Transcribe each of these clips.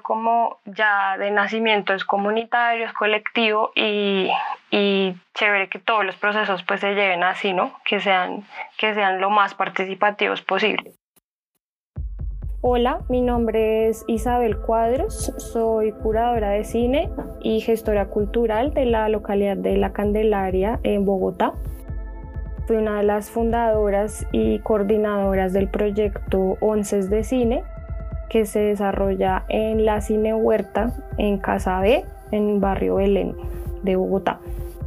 como ya de nacimiento es comunitario, es colectivo y, y chévere que todos los procesos pues se lleven así, ¿no? Que sean, que sean lo más participativos posible. Hola, mi nombre es Isabel Cuadros, soy curadora de cine y gestora cultural de la localidad de La Candelaria en Bogotá. Fui una de las fundadoras y coordinadoras del proyecto Onces de Cine, que se desarrolla en la Cine Huerta en Casa B, en barrio Belén de Bogotá.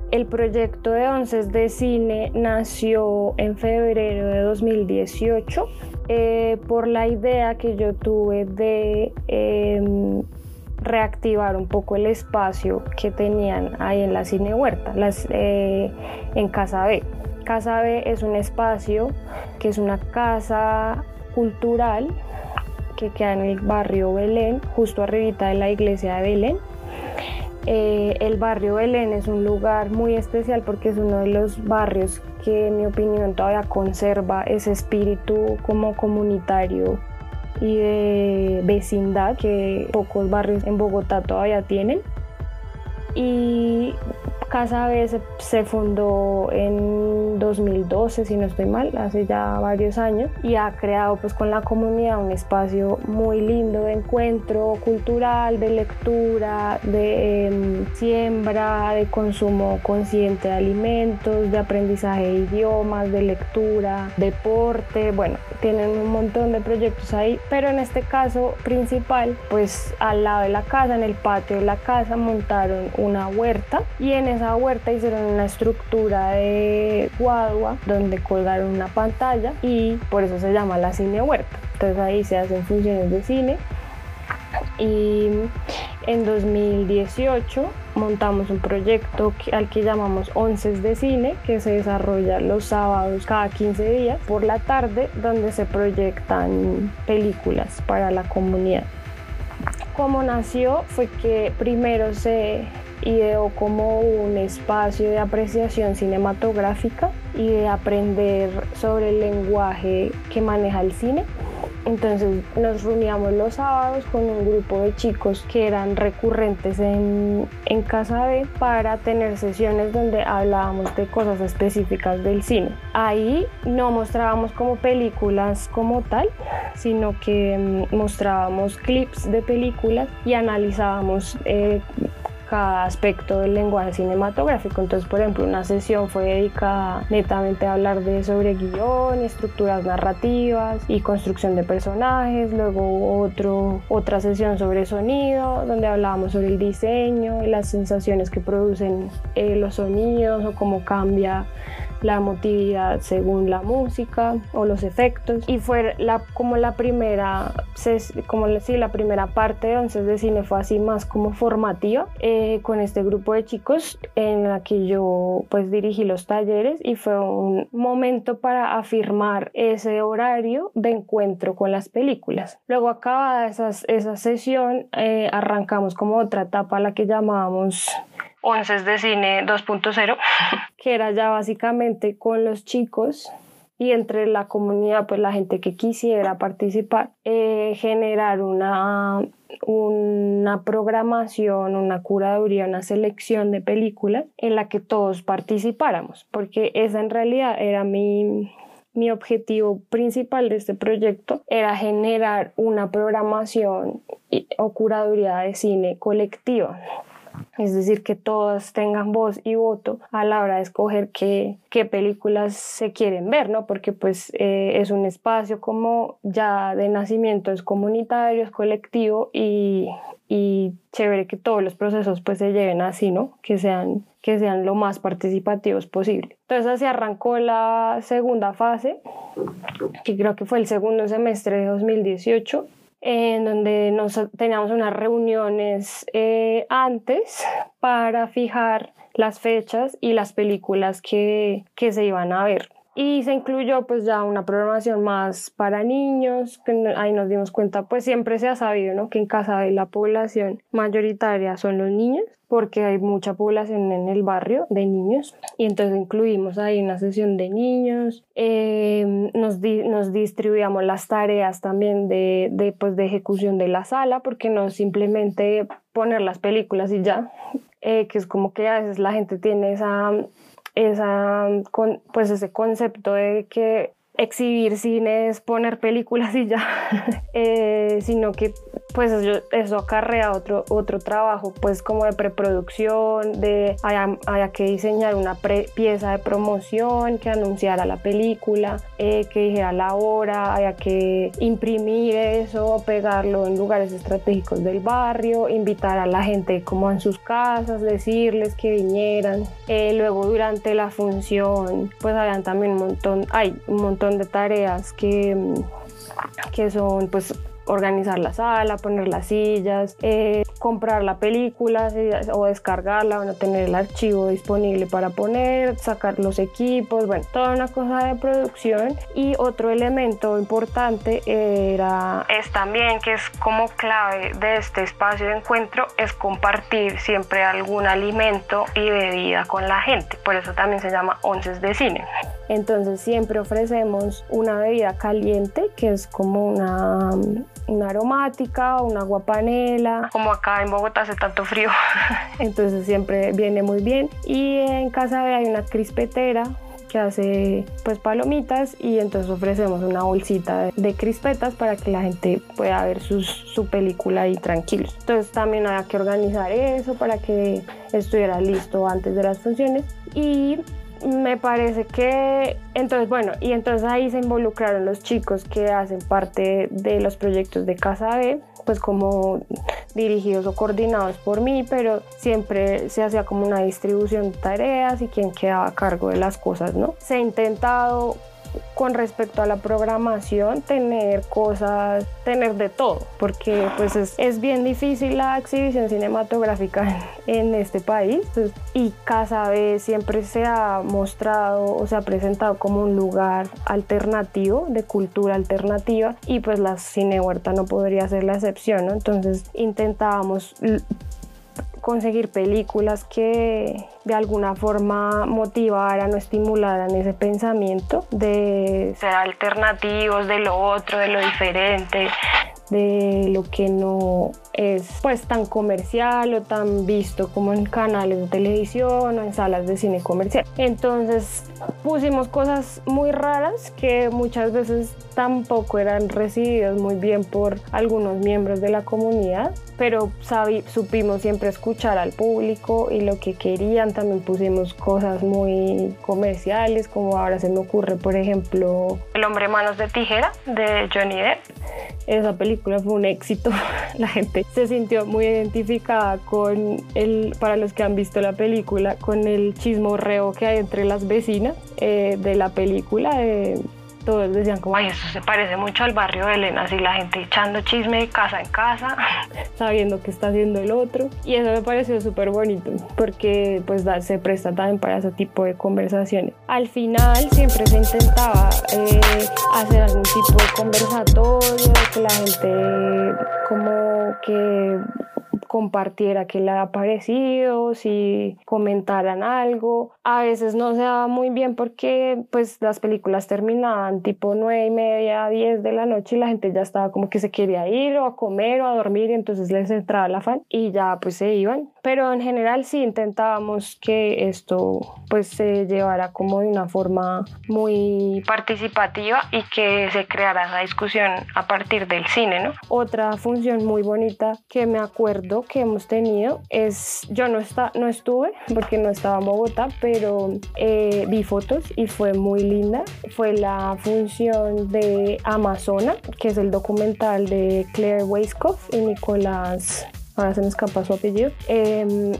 El proyecto de Onces de Cine nació en febrero de 2018 eh, por la idea que yo tuve de em, reactivar un poco el espacio que tenían ahí en la Cine Huerta, eh, en Casa B. Casa B es un espacio que es una casa cultural que queda en el barrio Belén, justo arribita de la iglesia de Belén. Eh, el barrio Belén es un lugar muy especial porque es uno de los barrios que en mi opinión todavía conserva ese espíritu como comunitario y de vecindad que pocos barrios en Bogotá todavía tienen. Y Casa B se, fundó en 2012, si no estoy mal, hace ya varios años, y ha creado pues con la comunidad un espacio muy lindo de encuentro cultural, de lectura, de em, siembra, de consumo consciente de alimentos, de aprendizaje de idiomas, de lectura, deporte, bueno, tienen un montón de proyectos ahí, pero en este caso principal, pues al lado de la casa, en el patio de la casa, montaron una huerta y en esa huerta hicieron una estructura de guadua donde colgaron una pantalla y por eso se llama la cine huerta. Entonces ahí se hacen funciones de cine y en 2018 montamos un proyecto al que llamamos Onces de Cine, que se desarrolla los sábados cada 15 días por la tarde, donde se proyectan películas para la comunidad. Como nació fue que primero se ideó como un espacio de apreciación cinematográfica y de aprender sobre el lenguaje que maneja el cine. Entonces nos reuníamos los sábados con un grupo de chicos que eran recurrentes en, en, Casa B para tener sesiones donde hablábamos de cosas específicas del cine. Ahí no mostrábamos como películas como tal, sino que mm, mostrábamos clips de películas y analizábamos eh, cada aspecto del lenguaje cinematográfico. Entonces, por ejemplo, una sesión fue dedicada netamente a hablar de sobre guion, estructuras narrativas y construcción de personajes. Luego otro, otra sesión sobre sonido, donde hablábamos sobre el diseño y las sensaciones que producen eh, los sonidos o cómo cambia la emotividad según la música o los efectos. Y fue la, como la primera como la primera parte de Once de Cine fue así más como formativa eh, con este grupo de chicos en la que yo pues dirigí los talleres y fue un momento para afirmar ese horario de encuentro con las películas. Luego acabada esas, esa sesión eh, arrancamos como otra etapa la que llamábamos Onces de Cine 2.0, que era ya básicamente con los chicos y entre la comunidad, pues la gente que quisiera participar, eh, generar una, una programación, una curaduría, una selección de películas en la que todos participáramos, porque esa en realidad era mi, mi objetivo principal de este proyecto era generar una programación o curaduría de cine colectiva es decir, que todas tengan voz y voto a la hora de escoger qué, qué películas se quieren ver, ¿no? Porque pues eh, es un espacio como ya de nacimiento, es comunitario, es colectivo y, y chévere que todos los procesos pues se lleven así, ¿no? Que sean, que sean lo más participativos posible. Entonces así arrancó la segunda fase, que creo que fue el segundo semestre de 2018 en donde nos teníamos unas reuniones eh, antes para fijar las fechas y las películas que, que se iban a ver. Y se incluyó pues ya una programación más para niños, que ahí nos dimos cuenta pues siempre se ha sabido ¿no? que en casa de la población mayoritaria son los niños porque hay mucha población en el barrio de niños y entonces incluimos ahí una sesión de niños, em, nos, nos distribuíamos las tareas también de, de, pues, de ejecución de la sala porque no simplemente poner las películas y ya, eh, que es como que a veces la gente tiene esa esa, pues ese concepto de que exhibir cine es poner películas y ya, eh, sino que pues eso, acarrea otro, otro trabajo, pues como de preproducción, de haya, que diseñar una pieza de promoción que anunciara la película, eh, que dijera la hora, haya que imprimir eso, pegarlo en lugares estratégicos del barrio, invitar a la gente como en sus casas, decirles que vinieran. Eh, luego durante la función, pues habían también un montón, hay un montón de tareas que que son pues organizar la sala, poner las sillas, eh, comprar la película o descargarla, o no tener el archivo disponible para poner, sacar los equipos, bueno, toda una cosa de producción. Y otro elemento importante era... Es también que es como clave de este espacio de encuentro, es compartir siempre algún alimento y bebida con la gente. Por eso también se llama onces de cine. Entonces siempre ofrecemos una bebida caliente, que es como una una aromática, una agua panela. Como acá en Bogotá hace tanto frío. entonces siempre viene muy bien. Y en casa hay una crispetera que hace pues palomitas y entonces ofrecemos una bolsita de, crispetas para que la gente pueda ver su película ahí tranquilos. Entonces también había que organizar eso para que estuviera listo antes de las funciones y me parece que entonces bueno y entonces ahí se involucraron los chicos que hacen parte de los proyectos de Casa B pues como dirigidos o coordinados por mí pero siempre se hacía como una distribución de tareas y quien quedaba a cargo de las cosas no se ha intentado con respecto a la programación tener cosas, tener de todo, porque pues es, bien difícil la exhibición cinematográfica en, este país pues, y Casa B siempre se ha mostrado o se ha presentado como un lugar alternativo, de cultura alternativa y pues la cine huerta no podría ser la excepción, entonces intentábamos conseguir películas que de alguna forma motivaran o estimularan ese pensamiento de ser alternativos de lo otro, de lo diferente, de lo que no es pues tan comercial o tan visto como en canales de televisión o en salas de cine comercial. Entonces pusimos cosas muy raras que muchas veces tampoco eran recibidas muy bien por algunos miembros de la comunidad, pero supimos siempre escuchar al público y lo que querían. También pusimos cosas muy comerciales, como ahora se me ocurre, por ejemplo, El hombre manos de tijera de Johnny Depp. Esa película fue un éxito. La gente se sintió muy identificada con el, para los que han visto la película, con el chismorreo que hay entre las vecinas eh, de la película. Todos decían como, ay, eso se parece mucho al barrio de Elena, así la gente echando chisme de casa en casa, sabiendo qué está haciendo el otro. Y eso me pareció súper bonito, porque pues se presta también para ese tipo de conversaciones. Al final siempre se intentaba eh, hacer algún tipo de conversatorio, que la gente como que compartiera qué le ha parecido, si comentaran algo. A veces no se daba muy bien porque pues las películas terminaban tipo nueve y media, diez de la noche y la gente ya estaba como que se quería ir o a comer o a dormir y entonces les entraba la fan y ya pues se iban. Pero en general sí intentábamos que esto pues se llevara como de una forma muy participativa y que se creara esa discusión a partir del cine, ¿no? Otra función muy bonita que me acuerdo que hemos tenido es, yo no, está, no estuve porque no estaba en Bogotá, pero eh, vi fotos y fue muy linda. Fue la función de Amazona, que es el documental de Claire Weiskopf y Nicolás ahora se me escapa su apellido. Em,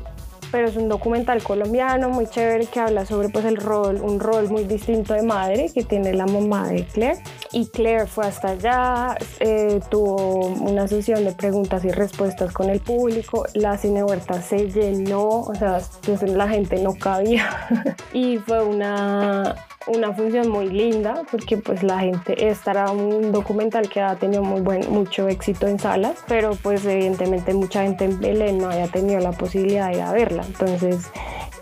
pero es un documental colombiano muy chévere que habla sobre pues el rol, un rol muy distinto de madre que tiene la mamá de Claire. Y Claire fue hasta allá, eh, tuvo una sesión de preguntas y respuestas con el público, la cine huerta se llenó, o sea, pues, la gente no cabía. y fue una una función muy linda porque pues la gente, estará un documental que ha tenido muy buen, mucho éxito en salas, pero pues evidentemente mucha gente en Belén no haya tenido la posibilidad de ir a verla. Entonces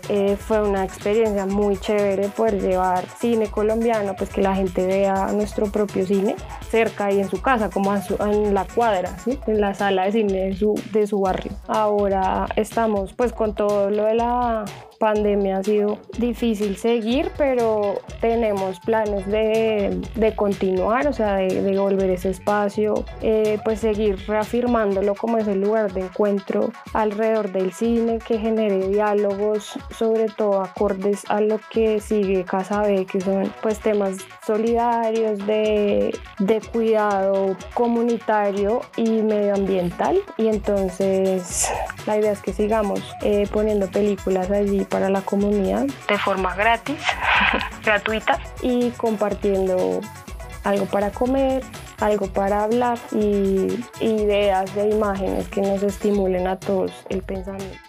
eh, fue una experiencia muy chévere poder llevar cine colombiano, pues que la gente vea nuestro propio cine cerca y en su casa, como en la cuadra, en la sala de cine su, de su barrio. Ahora estamos pues con todo lo de la pandemia ha sido difícil seguir, pero tenemos planes de, de continuar, o sea, de, de volver ese espacio, eh, pues seguir reafirmándolo como ese lugar de encuentro alrededor del cine que genere diálogos, sobre todo acordes a lo que sigue Casa B, que son pues temas solidarios de, de cuidado comunitario y medioambiental. Y entonces la idea es que sigamos eh, poniendo películas allí para la comunidad. De forma gratis, gratuita. Y compartiendo algo para comer, algo para hablar y ideas de imágenes que nos estimulen a todos el pensamiento.